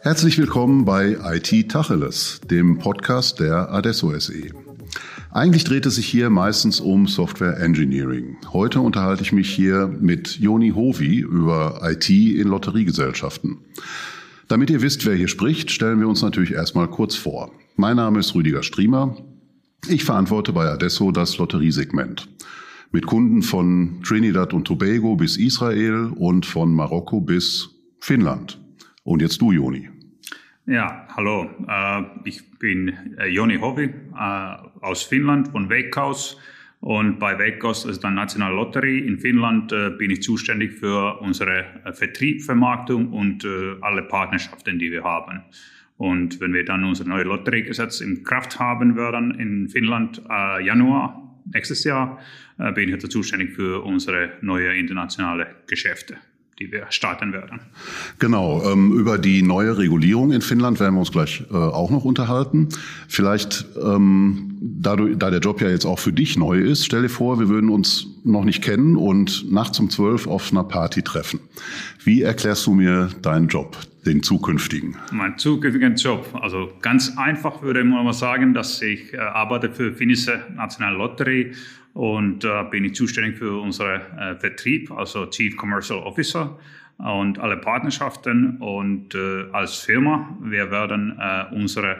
Herzlich willkommen bei IT Tacheles, dem Podcast der Adesso SE. Eigentlich dreht es sich hier meistens um Software Engineering. Heute unterhalte ich mich hier mit Joni Hovi über IT in Lotteriegesellschaften. Damit ihr wisst, wer hier spricht, stellen wir uns natürlich erstmal kurz vor. Mein Name ist Rüdiger Striemer. Ich verantworte bei Adesso das Lotteriesegment. Mit Kunden von Trinidad und Tobago bis Israel und von Marokko bis Finnland. Und jetzt du, Joni. Ja, hallo. Äh, ich bin äh, Joni Hovi äh, aus Finnland von Veikkaus. Und bei Veikkaus, das ist eine nationale Lotterie in Finnland, bin ich zuständig für unsere Vertriebsvermarktung und alle Partnerschaften, die wir haben. Und wenn wir dann unser neues Lotteriegesetz in Kraft haben werden in Finnland Januar nächstes Jahr, äh, bin ich also zuständig für unsere neue internationale Geschäfte die wir starten werden. Genau, ähm, über die neue Regulierung in Finnland werden wir uns gleich äh, auch noch unterhalten. Vielleicht, ähm, da, du, da der Job ja jetzt auch für dich neu ist, stell dir vor, wir würden uns noch nicht kennen und nachts um zwölf auf einer Party treffen. Wie erklärst du mir deinen Job, den zukünftigen? Mein zukünftigen Job, also ganz einfach würde man mal sagen, dass ich äh, arbeite für finnische Nationale Lotterie und äh, bin ich zuständig für unseren äh, Vertrieb, also Chief Commercial Officer und alle Partnerschaften. Und äh, als Firma, wir werden äh, unsere äh,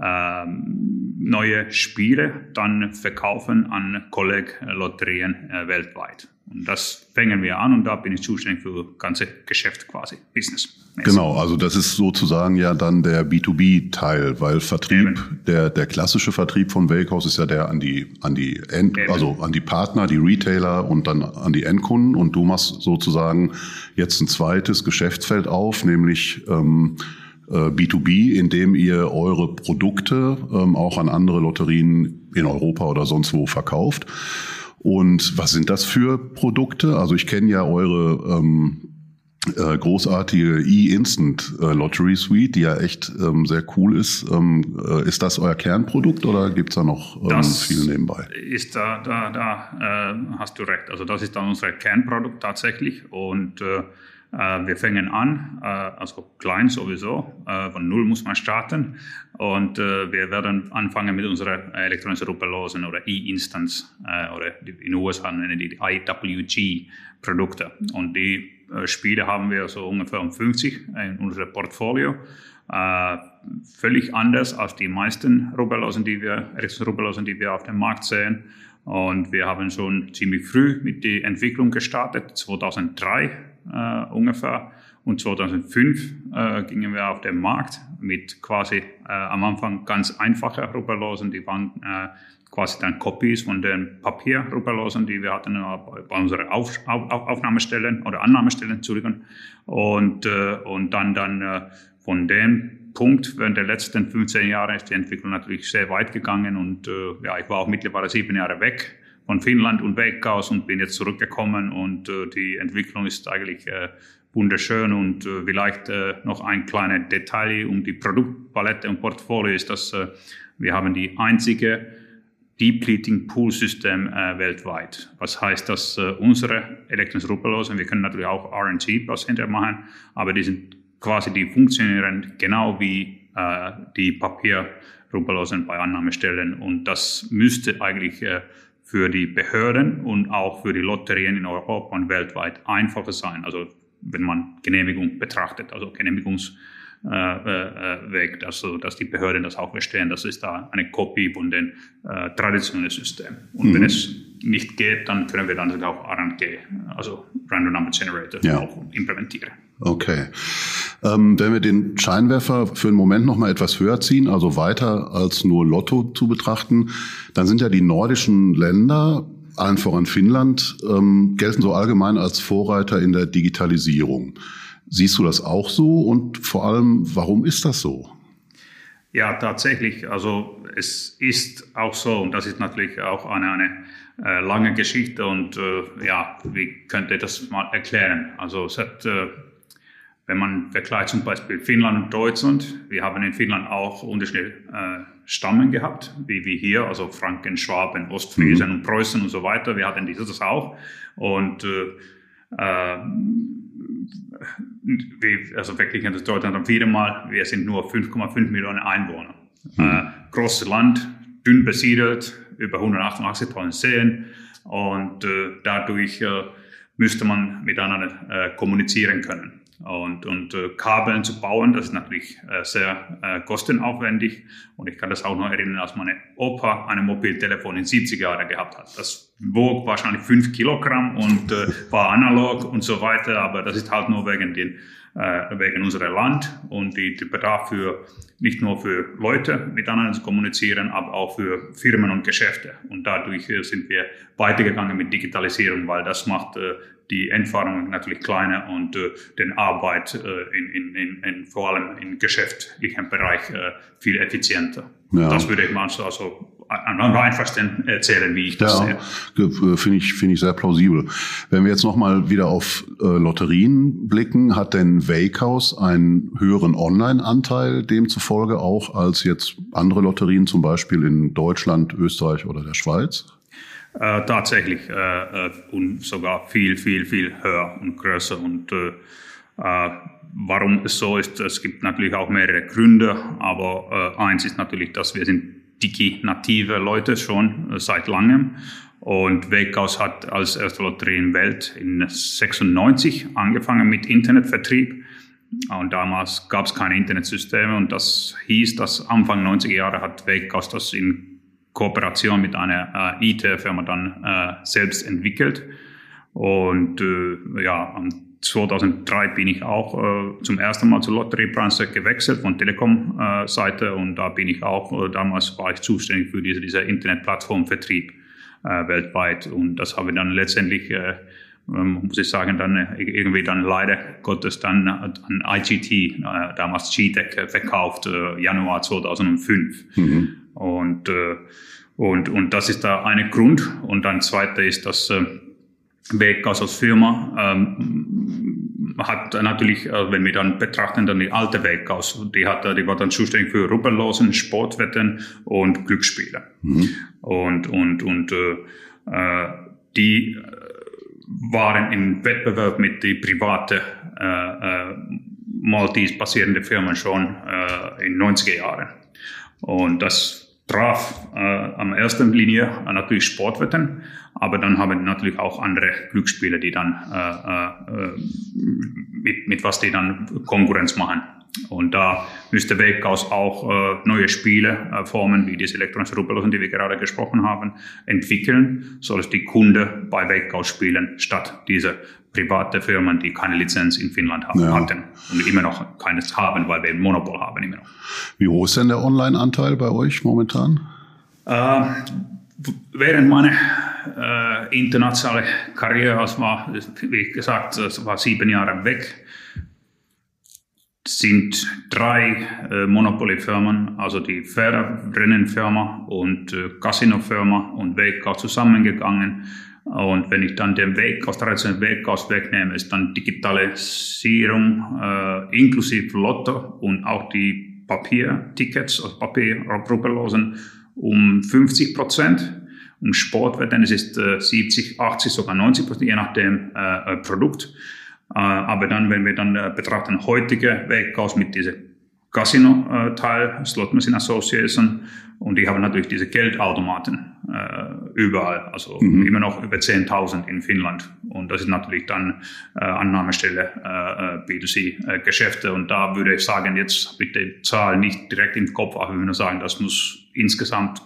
neue Spiele dann verkaufen an Kolleg-Lotterien äh, weltweit. Und das fängen wir an und da bin ich zuständig für das ganze Geschäft quasi, Business. Genau, also das ist sozusagen ja dann der B2B-Teil, weil Vertrieb, der, der klassische Vertrieb von Wakehouse ist ja der an die, an die End, also an die Partner, die Retailer und dann an die Endkunden und du machst sozusagen jetzt ein zweites Geschäftsfeld auf, nämlich ähm, B2B, äh, indem ihr eure Produkte ähm, auch an andere Lotterien in Europa oder sonst wo verkauft. Und was sind das für Produkte? Also ich kenne ja eure ähm, äh, großartige E-Instant äh, Lottery Suite, die ja echt ähm, sehr cool ist. Ähm, äh, ist das euer Kernprodukt oder gibt's da noch ähm, viel nebenbei? Ist da, da, da äh, hast du recht. Also das ist dann unser Kernprodukt tatsächlich und äh, wir fangen an, äh, also klein sowieso, äh, von null muss man starten und wir werden anfangen mit unseren elektronischen Rubbellosen oder E-Instance oder in den USA nennen die IWG-Produkte und die Spiele haben wir so ungefähr um 50 in unserem Portfolio. völlig anders als die meisten Rubbellosen, die wir, Rubbellosen, die wir auf dem Markt sehen. Und wir haben schon ziemlich früh mit der Entwicklung gestartet, 2003 äh, ungefähr. Und 2005 äh, gingen wir auf den Markt mit quasi äh, am Anfang ganz einfachen Rubberlosen, die waren äh, quasi dann Copies von den Papierrubberlosen, die wir hatten bei unseren auf, auf, Aufnahmestellen oder Annahmestellen, Entschuldigung. Und, äh, und dann, dann äh, von dem Punkt während der letzten 15 Jahre ist die Entwicklung natürlich sehr weit gegangen und äh, ja, ich war auch mittlerweile sieben Jahre weg von Finnland und weg aus und bin jetzt zurückgekommen und äh, die Entwicklung ist eigentlich äh, wunderschön und äh, vielleicht äh, noch ein kleines Detail um die Produktpalette und Portfolio ist, dass äh, wir haben die einzige Depleting Pool System äh, weltweit. Was heißt, dass unsere elektrischen Ruppellosen, wir können natürlich auch RNG hinterher machen, aber die sind quasi, die funktionieren genau wie die Papierruppellosen bei Annahmestellen und das müsste eigentlich für die Behörden und auch für die Lotterien in Europa und weltweit einfacher sein. Also wenn man Genehmigung betrachtet, also Genehmigungsweg, äh, also dass die Behörden das auch verstehen, das ist da eine Kopie von dem äh, traditionellen System. Und mhm. wenn es nicht geht, dann können wir dann auch RNG, also Random Number Generator, ja. auch implementieren. Okay. Ähm, wenn wir den Scheinwerfer für einen Moment noch mal etwas höher ziehen, also weiter als nur Lotto zu betrachten, dann sind ja die nordischen Länder, allen voran Finnland, ähm, gelten so allgemein als Vorreiter in der Digitalisierung. Siehst du das auch so und vor allem, warum ist das so? Ja, tatsächlich. Also es ist auch so und das ist natürlich auch eine, eine äh, lange Geschichte und äh, ja, wie könnte ich das mal erklären? Also es hat äh, wenn man vergleicht zum Beispiel Finnland und Deutschland, wir haben in Finnland auch unterschiedliche äh, Stammen gehabt, wie, wie hier, also Franken, Schwaben, Ostfriesen mhm. und Preußen und so weiter. Wir hatten dieses auch. Und äh, äh also wirklich in Deutschland dann viermal, wir sind nur 5,5 Millionen Einwohner. Mhm. Äh, großes Land, dünn besiedelt, über 188.000 Seen und äh, dadurch äh, müsste man miteinander kommunizieren können. Und, und äh, Kabeln zu bauen, das ist natürlich äh, sehr äh, kostenaufwendig. Und ich kann das auch noch erinnern, als meine Opa ein Mobiltelefon in 70 Jahren gehabt hat. Das wog wahrscheinlich 5 Kilogramm und äh, war analog und so weiter, aber das ist halt nur wegen den äh, wegen unserer Land und die, die Bedarf für nicht nur für Leute miteinander zu kommunizieren, aber auch für Firmen und Geschäfte. Und dadurch äh, sind wir weitergegangen mit Digitalisierung, weil das macht äh, die Entfernung natürlich kleiner und äh, den Arbeit äh, in, in, in, vor allem im geschäftlichen Bereich äh, viel effizienter. Ja. Das würde ich mal so also am einfachsten erzählen, wie ich das ja, sehe. Finde ich, finde ich sehr plausibel. Wenn wir jetzt nochmal wieder auf äh, Lotterien blicken, hat denn Wakehouse einen höheren Online-Anteil demzufolge auch als jetzt andere Lotterien, zum Beispiel in Deutschland, Österreich oder der Schweiz? Äh, tatsächlich äh, äh, und sogar viel, viel, viel höher und größer. Und äh, äh, warum es so ist, es gibt natürlich auch mehrere Gründe, aber äh, eins ist natürlich, dass wir sind digi-native Leute schon äh, seit langem. Und Wakehouse hat als erste Lotterie in Welt in 96 angefangen mit Internetvertrieb. Und damals gab es keine Internetsysteme und das hieß, dass Anfang 90er Jahre hat Wakehouse das in Kooperation mit einer äh, IT-Firma dann äh, selbst entwickelt. Und äh, ja, 2003 bin ich auch äh, zum ersten Mal zur Lotteriebranche gewechselt von Telekom-Seite und da bin ich auch, äh, damals war ich zuständig für diese, diese Internetplattformvertrieb äh, weltweit und das habe ich dann letztendlich, äh, ähm, muss ich sagen, dann irgendwie dann leider Gottes dann an IGT, damals GTEC, verkauft, Januar 2005 mhm. Und, und, und das ist da ein Grund und dann zweiter ist, dass Beckhaus als Firma ähm, hat natürlich, äh, wenn wir dann betrachten, dann die alte Beckhaus, die hat, die war dann zuständig für Rubbellosen, Sportwetten und Glücksspiele. Mhm. Und, und, und äh, äh die äh, waren im Wettbewerb mit die private äh, äh, Maltese basierende Firmen schon äh, in 90er Jahren. Und das traf äh, am ersten Linie natürlich Sportwetten, aber dann haben natürlich auch andere Glücksspiele, die dann äh, äh, mit, mit was die dann Konkurrenz machen. Und da müsste Wakehouse auch äh, neue Spieleformen, äh, wie diese elektronischen Rubbellosen, die wir gerade gesprochen haben, entwickeln, so dass die Kunde bei Wakehouse spielen, statt diese private Firmen, die keine Lizenz in Finnland haben, ja. hatten und immer noch keines haben, weil wir ein Monopol haben immer noch. Wie hoch ist denn der Online-Anteil bei euch momentan? Äh, während meiner internationalen Karriere, als war, wie gesagt, es war sieben Jahre weg, sind drei äh, Monopoly-Firmen, also die Pferderennenfirma und äh, Casino-Firma und Weg zusammengegangen und wenn ich dann den Weg aus traditionellen Weg aus wegnehme, ist dann Digitalisierung äh, inklusive Lotto und auch die Papiertickets, also Papierrubellosen um 50 Prozent. Um Sportwetten es ist äh, 70, 80, sogar 90 Prozent, je nach dem äh, Produkt. Äh, aber dann, wenn wir dann äh, betrachten heutige Weg aus mit diesem Casino-Teil, Slot Machine Association, und die haben natürlich diese Geldautomaten äh, überall, also mhm. immer noch über 10.000 in Finnland. Und das ist natürlich dann äh, Annahmestelle äh, B2C-Geschäfte. Und da würde ich sagen, jetzt habe ich die Zahl nicht direkt im Kopf, aber ich würde sagen, das muss insgesamt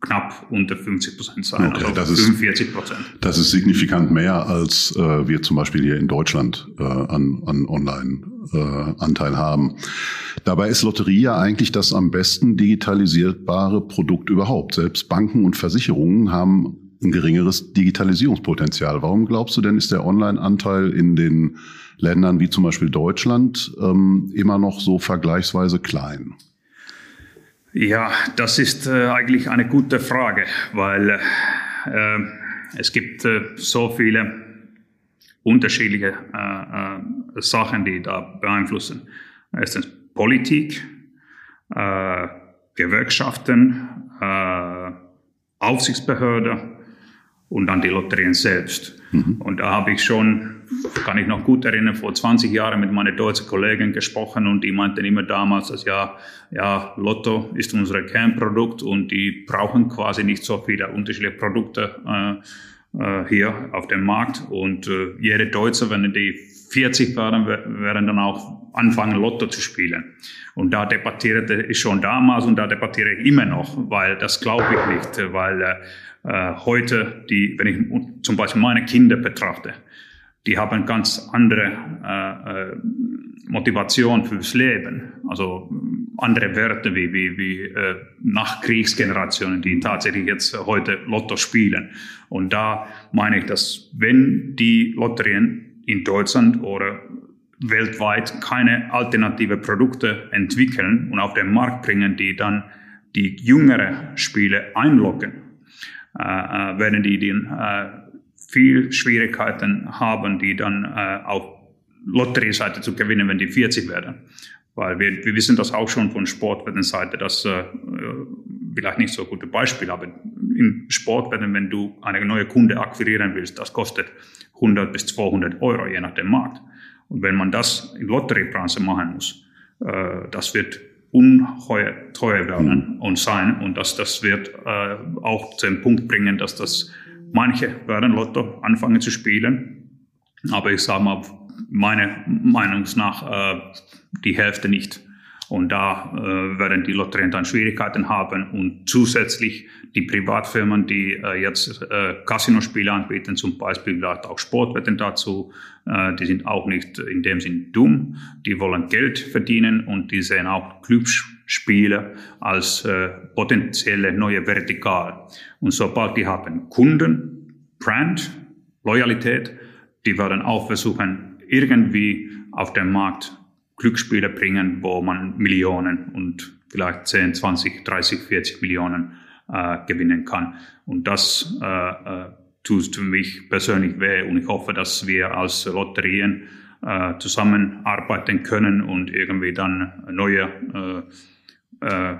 knapp unter 50 Prozent sein, okay, also 45 Prozent. Das ist signifikant mehr, als äh, wir zum Beispiel hier in Deutschland äh, an, an Online-Anteil äh, haben. Dabei ist Lotterie ja eigentlich das am besten digitalisierbare Produkt überhaupt. Selbst Banken und Versicherungen haben ein geringeres Digitalisierungspotenzial. Warum glaubst du denn, ist der Online-Anteil in den Ländern wie zum Beispiel Deutschland ähm, immer noch so vergleichsweise klein? Ja, das ist äh, eigentlich eine gute Frage, weil äh, es gibt äh, so viele unterschiedliche äh, äh, Sachen, die da beeinflussen. Erstens Politik, äh, Gewerkschaften, Aufsichtsbehörde und dann die Lotterien selbst. Mhm. Und da habe ich schon, kann ich noch gut erinnern, vor 20 Jahren mit meinen deutschen Kollegen gesprochen und die meinten immer damals, dass ja, ja, Lotto ist unser Kernprodukt und die brauchen quasi nicht so viele unterschiedliche Produkte äh, äh, hier auf dem Markt. Und äh, jede Deutsche, wenn die 40 werden, werden dann auch anfangen, Lotto zu spielen. Und da debattierte ich schon damals und da debattiere ich immer noch, weil das glaube ich nicht, weil äh, heute, die, wenn ich zum Beispiel meine Kinder betrachte, die haben ganz andere äh, äh Motivation fürs Leben, also andere Werte wie, wie, wie äh, Nachkriegsgenerationen, die tatsächlich jetzt heute Lotto spielen. Und da meine ich, dass wenn die Lotterien in Deutschland oder weltweit keine alternative Produkte entwickeln und auf den Markt bringen, die dann die jüngere Spiele einloggen, äh, äh, werden die dann äh, viel Schwierigkeiten haben, die dann äh, auf Lotterieseite zu gewinnen, wenn die 40 werden. Weil wir, wir wissen das auch schon von Sportwettenseite, dass äh, vielleicht nicht so gute Beispiel, aber im Sportwetten, wenn du eine neue Kunde akquirieren willst, das kostet 100 bis 200 Euro, je nach dem Markt. Und wenn man das in Lotteriebranche machen muss, äh, das wird ungeheuer teuer werden mhm. und sein. Und das, das wird äh, auch zu dem Punkt bringen, dass das manche werden Lotto anfangen zu spielen. Aber ich sage mal, meiner Meinung nach äh, die Hälfte nicht. Und da äh, werden die Lotterien dann Schwierigkeiten haben und zusätzlich die Privatfirmen, die äh, jetzt äh, Casinospiele anbieten, zum Beispiel vielleicht auch Sportwetten dazu, äh, die sind auch nicht in dem Sinn dumm. Die wollen Geld verdienen und die sehen auch Glücksspiele als äh, potenzielle neue Vertikal. Und sobald die haben Kunden, Brand, Loyalität, die werden auch versuchen, irgendwie auf dem Markt Glücksspiele bringen, wo man Millionen und vielleicht 10, 20, 30, 40 Millionen äh, gewinnen kann. Und das äh, äh, tut für mich persönlich weh und ich hoffe, dass wir als Lotterien äh, zusammenarbeiten können und irgendwie dann neue äh, äh,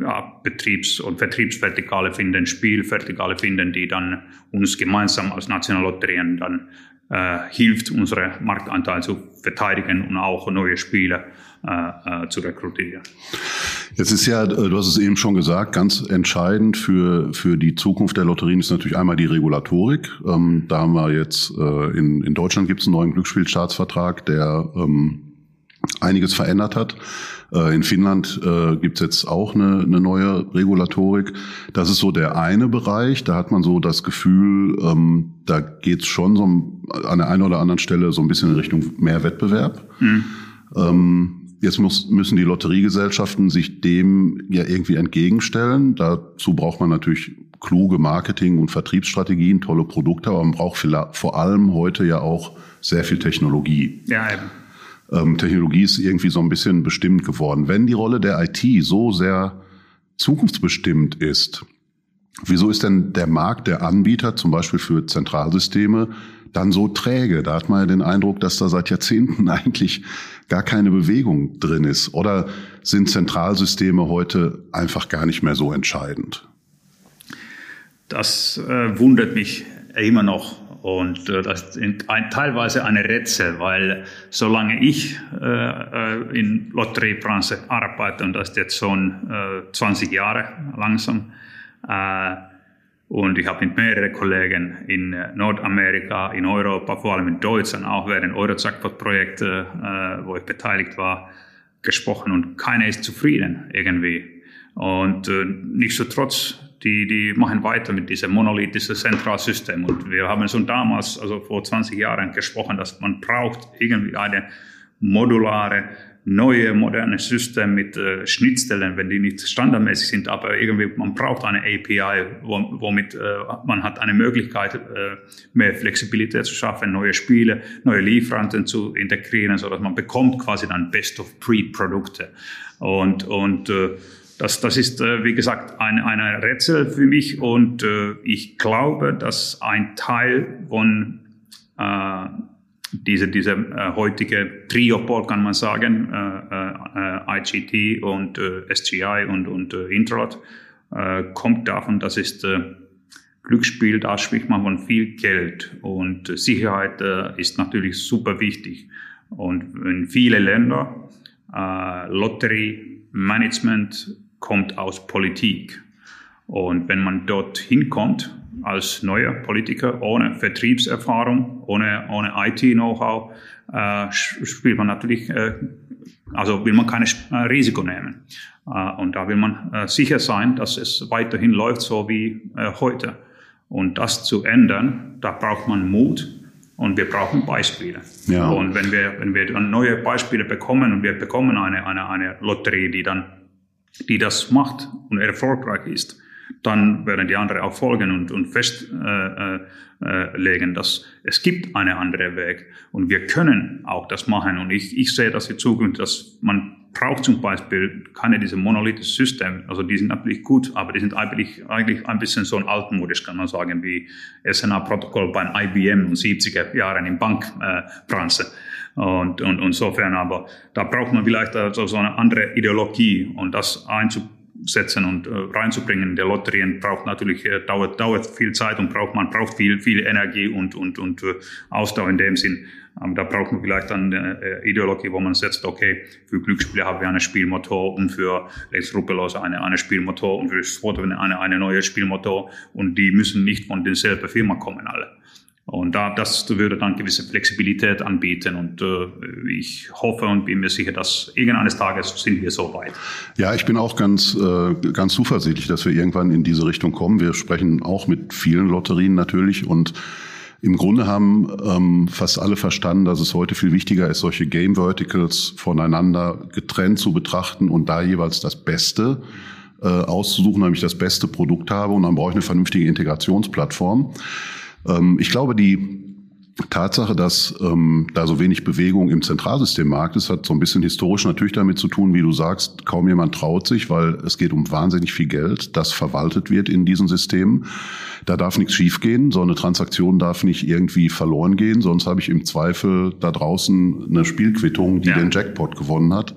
ja, Betriebs- und Vertriebsvertikale finden, Spielvertikale finden, die dann uns gemeinsam als Nationallotterien dann äh, hilft, unsere Marktanteil zu verteidigen und auch neue Spieler äh, äh, zu rekrutieren. Jetzt ist ja, äh, du hast es eben schon gesagt, ganz entscheidend für, für die Zukunft der Lotterien ist natürlich einmal die Regulatorik. Ähm, da haben wir jetzt, äh, in, in Deutschland gibt es einen neuen Glücksspielstaatsvertrag, der ähm, einiges verändert hat. Äh, in Finnland äh, gibt es jetzt auch eine, eine neue Regulatorik. Das ist so der eine Bereich. Da hat man so das Gefühl, ähm, da geht es schon so an der einen oder anderen Stelle so ein bisschen in Richtung mehr Wettbewerb. Mhm. Ähm, Jetzt muss, müssen die Lotteriegesellschaften sich dem ja irgendwie entgegenstellen. Dazu braucht man natürlich kluge Marketing- und Vertriebsstrategien, tolle Produkte, aber man braucht vor allem heute ja auch sehr viel Technologie. Ja, eben ähm, Technologie ist irgendwie so ein bisschen bestimmt geworden. Wenn die Rolle der IT so sehr zukunftsbestimmt ist, wieso ist denn der Markt der Anbieter, zum Beispiel für Zentralsysteme, dann so träge? Da hat man ja den Eindruck, dass da seit Jahrzehnten eigentlich gar keine Bewegung drin ist. Oder sind Zentralsysteme heute einfach gar nicht mehr so entscheidend? Das äh, wundert mich immer noch. Und äh, das ist ein, teilweise eine Rätsel, weil solange ich äh, äh in Lotteriebranche arbeite, und das ist jetzt schon äh, 20 Jahre langsam, äh, und ich habe mit mehreren Kollegen in Nordamerika, in Europa, vor allem in Deutschland, auch während Euro-Jackpot-Projekte, äh, wo ich beteiligt war, gesprochen und keiner ist zufrieden irgendwie. Und äh, nichtsdestotrotz die, die machen weiter mit diesem monolithischen Zentralsystem. Und wir haben schon damals, also vor 20 Jahren, gesprochen, dass man braucht irgendwie eine modulare, neue, moderne System mit äh, Schnittstellen, wenn die nicht standardmäßig sind, aber irgendwie man braucht eine API, womit äh, man hat eine Möglichkeit, äh, mehr Flexibilität zu schaffen, neue Spiele, neue Lieferanten zu integrieren, so dass man bekommt quasi dann Best-of-Breed-Produkte. Und, und äh, das, das ist, äh, wie gesagt, ein, eine Rätsel für mich und äh, ich glaube, dass ein Teil von äh, diese, diese äh, heutige Triopol, kann man sagen, äh, äh, IGT und äh, SGI und, und äh, Intralot, äh, kommt davon, das ist äh, Glücksspiel, da spricht man von viel Geld und Sicherheit äh, ist natürlich super wichtig. Und in viele Länder, äh, Lottery Management kommt aus Politik. Und wenn man dort hinkommt, als neuer Politiker ohne Vertriebserfahrung, ohne, ohne IT-Know-how, äh, spielt man natürlich, äh, also will man kein äh, Risiko nehmen. Äh, und da will man äh, sicher sein, dass es weiterhin läuft, so wie äh, heute. Und das zu ändern, da braucht man Mut und wir brauchen Beispiele. Ja. Und wenn wir, wenn wir dann neue Beispiele bekommen und wir bekommen eine, eine, eine Lotterie, die dann, die das macht und erfolgreich ist, dann werden die anderen auch folgen und, und festlegen, äh, äh, dass es gibt einen anderen Weg und wir können auch das machen. Und ich, ich sehe das in Zukunft, dass man braucht zum Beispiel keine diese monolithischen Systeme. Also die sind natürlich gut, aber die sind eigentlich, eigentlich ein bisschen so altmodisch, kann man sagen, wie SNA-Protokoll beim IBM in 70er Jahren in Bankbranche. Und, und, und insofern, aber da braucht man vielleicht also so eine andere Ideologie und das einzubauen setzen und äh, reinzubringen. Der Lotterien braucht natürlich, äh, dauert, dauert viel Zeit und braucht, man braucht viel, viel Energie und, und, und äh, Ausdauer in dem Sinn. Ähm, da braucht man vielleicht dann eine äh, Ideologie, wo man setzt, okay, für Glücksspiele haben wir einen Spielmotor und für Ruppelose eine, eine Spielmotor und für Sport eine, eine neue Spielmotor und die müssen nicht von derselben Firma kommen alle. Und da, das würde dann gewisse Flexibilität anbieten. Und äh, ich hoffe und bin mir sicher, dass irgendeines Tages sind wir so weit. Ja, ich bin auch ganz, äh, ganz zuversichtlich, dass wir irgendwann in diese Richtung kommen. Wir sprechen auch mit vielen Lotterien natürlich und im Grunde haben ähm, fast alle verstanden, dass es heute viel wichtiger ist, solche Game Verticals voneinander getrennt zu betrachten und da jeweils das Beste äh, auszusuchen, nämlich das beste Produkt habe. Und dann brauche ich eine vernünftige Integrationsplattform. Ähm, ich glaube, die Tatsache, dass ähm, da so wenig Bewegung im Zentralsystemmarkt ist, hat so ein bisschen historisch natürlich damit zu tun, wie du sagst, kaum jemand traut sich, weil es geht um wahnsinnig viel Geld, das verwaltet wird in diesen Systemen. Da darf nichts schiefgehen, so eine Transaktion darf nicht irgendwie verloren gehen, sonst habe ich im Zweifel da draußen eine Spielquittung, die ja. den Jackpot gewonnen hat.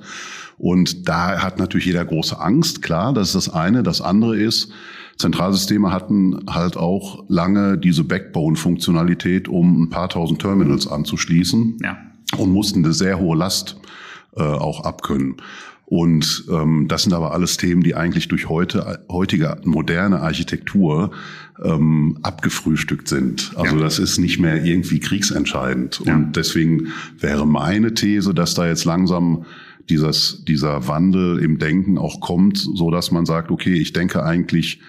Und da hat natürlich jeder große Angst, klar, das ist das eine. Das andere ist, Zentralsysteme hatten halt auch lange diese Backbone-Funktionalität, um ein paar tausend Terminals anzuschließen ja. und mussten eine sehr hohe Last äh, auch abkönnen. Und ähm, das sind aber alles Themen, die eigentlich durch heute, heutige moderne Architektur ähm, abgefrühstückt sind. Also ja. das ist nicht mehr irgendwie kriegsentscheidend. Ja. Und deswegen wäre meine These, dass da jetzt langsam dieses, dieser Wandel im Denken auch kommt, so dass man sagt, okay, ich denke eigentlich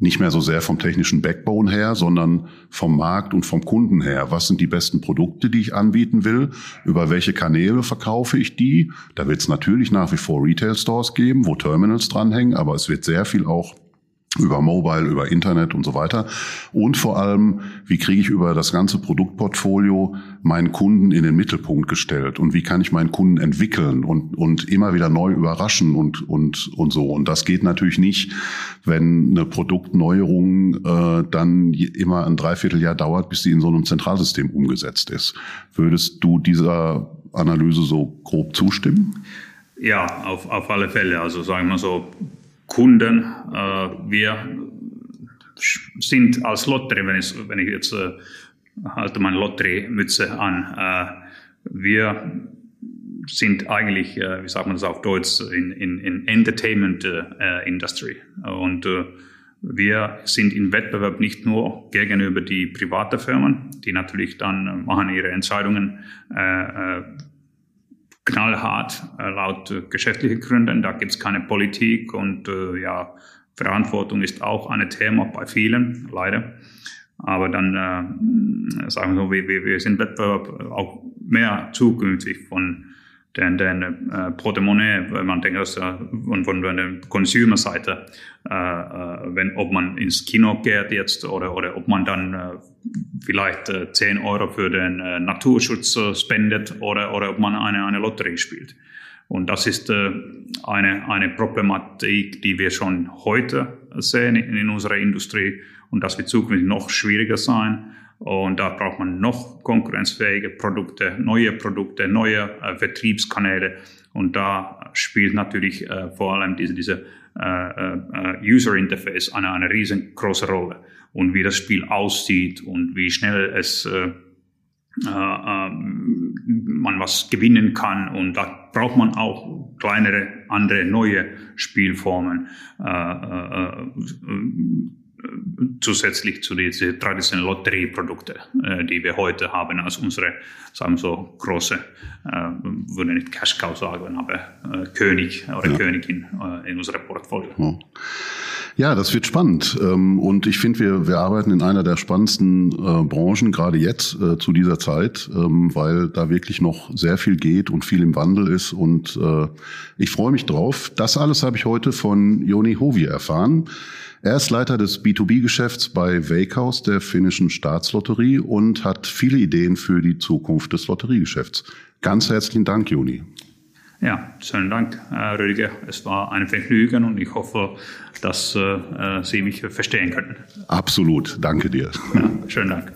nicht mehr so sehr vom technischen Backbone her, sondern vom Markt und vom Kunden her. Was sind die besten Produkte, die ich anbieten will? Über welche Kanäle verkaufe ich die? Da wird es natürlich nach wie vor Retail Stores geben, wo Terminals dranhängen, aber es wird sehr viel auch über Mobile, über Internet und so weiter. Und vor allem, wie kriege ich über das ganze Produktportfolio meinen Kunden in den Mittelpunkt gestellt und wie kann ich meinen Kunden entwickeln und, und immer wieder neu überraschen und, und, und so. Und das geht natürlich nicht, wenn eine Produktneuerung äh, dann immer ein Dreivierteljahr dauert, bis sie in so einem Zentralsystem umgesetzt ist. Würdest du dieser Analyse so grob zustimmen? Ja, auf, auf alle Fälle. Also sagen wir so, Kunden. Äh, wir sind als Lotterie, wenn ich, wenn ich jetzt äh, halte meine Lotteriemütze an, äh, wir sind eigentlich, wie sagt man das auf Deutsch, in, in, in Entertainment Industry. Und wir sind im Wettbewerb nicht nur gegenüber die privaten Firmen, die natürlich dann machen ihre Entscheidungen knallhart äh, laut äh, geschäftlichen Gründen. Da gibt es keine Politik und äh, ja, Verantwortung ist auch ein Thema bei vielen, leider. Aber dann äh, sagen wir so, wir, wir sind Wettbewerb auch mehr zukünftig von den, den äh, Portemonnaie, wenn man denkt, dass, äh, von, von der Consumer-Seite, äh, äh, wenn, ob man ins Kino geht jetzt oder, oder ob man dann äh, vielleicht äh, 10 Euro für den äh, Naturschutz äh, spendet oder, oder ob man eine, eine Lotterie spielt. Und das ist äh, eine, eine Problematik, die wir schon heute sehen in, in unserer Industrie und das wird zukünftig noch schwieriger sein. Und da braucht man noch konkurrenzfähige Produkte, neue Produkte, neue äh, Vertriebskanäle. Und da spielt natürlich äh, vor allem diese, diese äh, äh, User Interface eine, eine riesengroße Rolle. Und wie das Spiel aussieht und wie schnell es äh, äh, ähm, man was gewinnen kann. Und da braucht man auch kleinere, andere, neue Spielformen zusätzlich zu diesen traditionellen Lotterieprodukten, die wir heute haben als unsere, sagen wir so, große, äh, würde nicht Cash Cow sagen, aber König oder ja. Königin in unserem Portfolio. Ja. Ja, das wird spannend. Ähm, und ich finde, wir, wir arbeiten in einer der spannendsten äh, Branchen, gerade jetzt äh, zu dieser Zeit, ähm, weil da wirklich noch sehr viel geht und viel im Wandel ist. Und äh, ich freue mich drauf. Das alles habe ich heute von Joni Hovi erfahren. Er ist Leiter des B2B-Geschäfts bei Wakehouse, der finnischen Staatslotterie, und hat viele Ideen für die Zukunft des Lotteriegeschäfts. Ganz herzlichen Dank, Joni. Ja, schönen Dank, Rüdiger. Es war ein Vergnügen und ich hoffe, dass äh, Sie mich verstehen können. Absolut, danke dir. Ja, schönen Dank.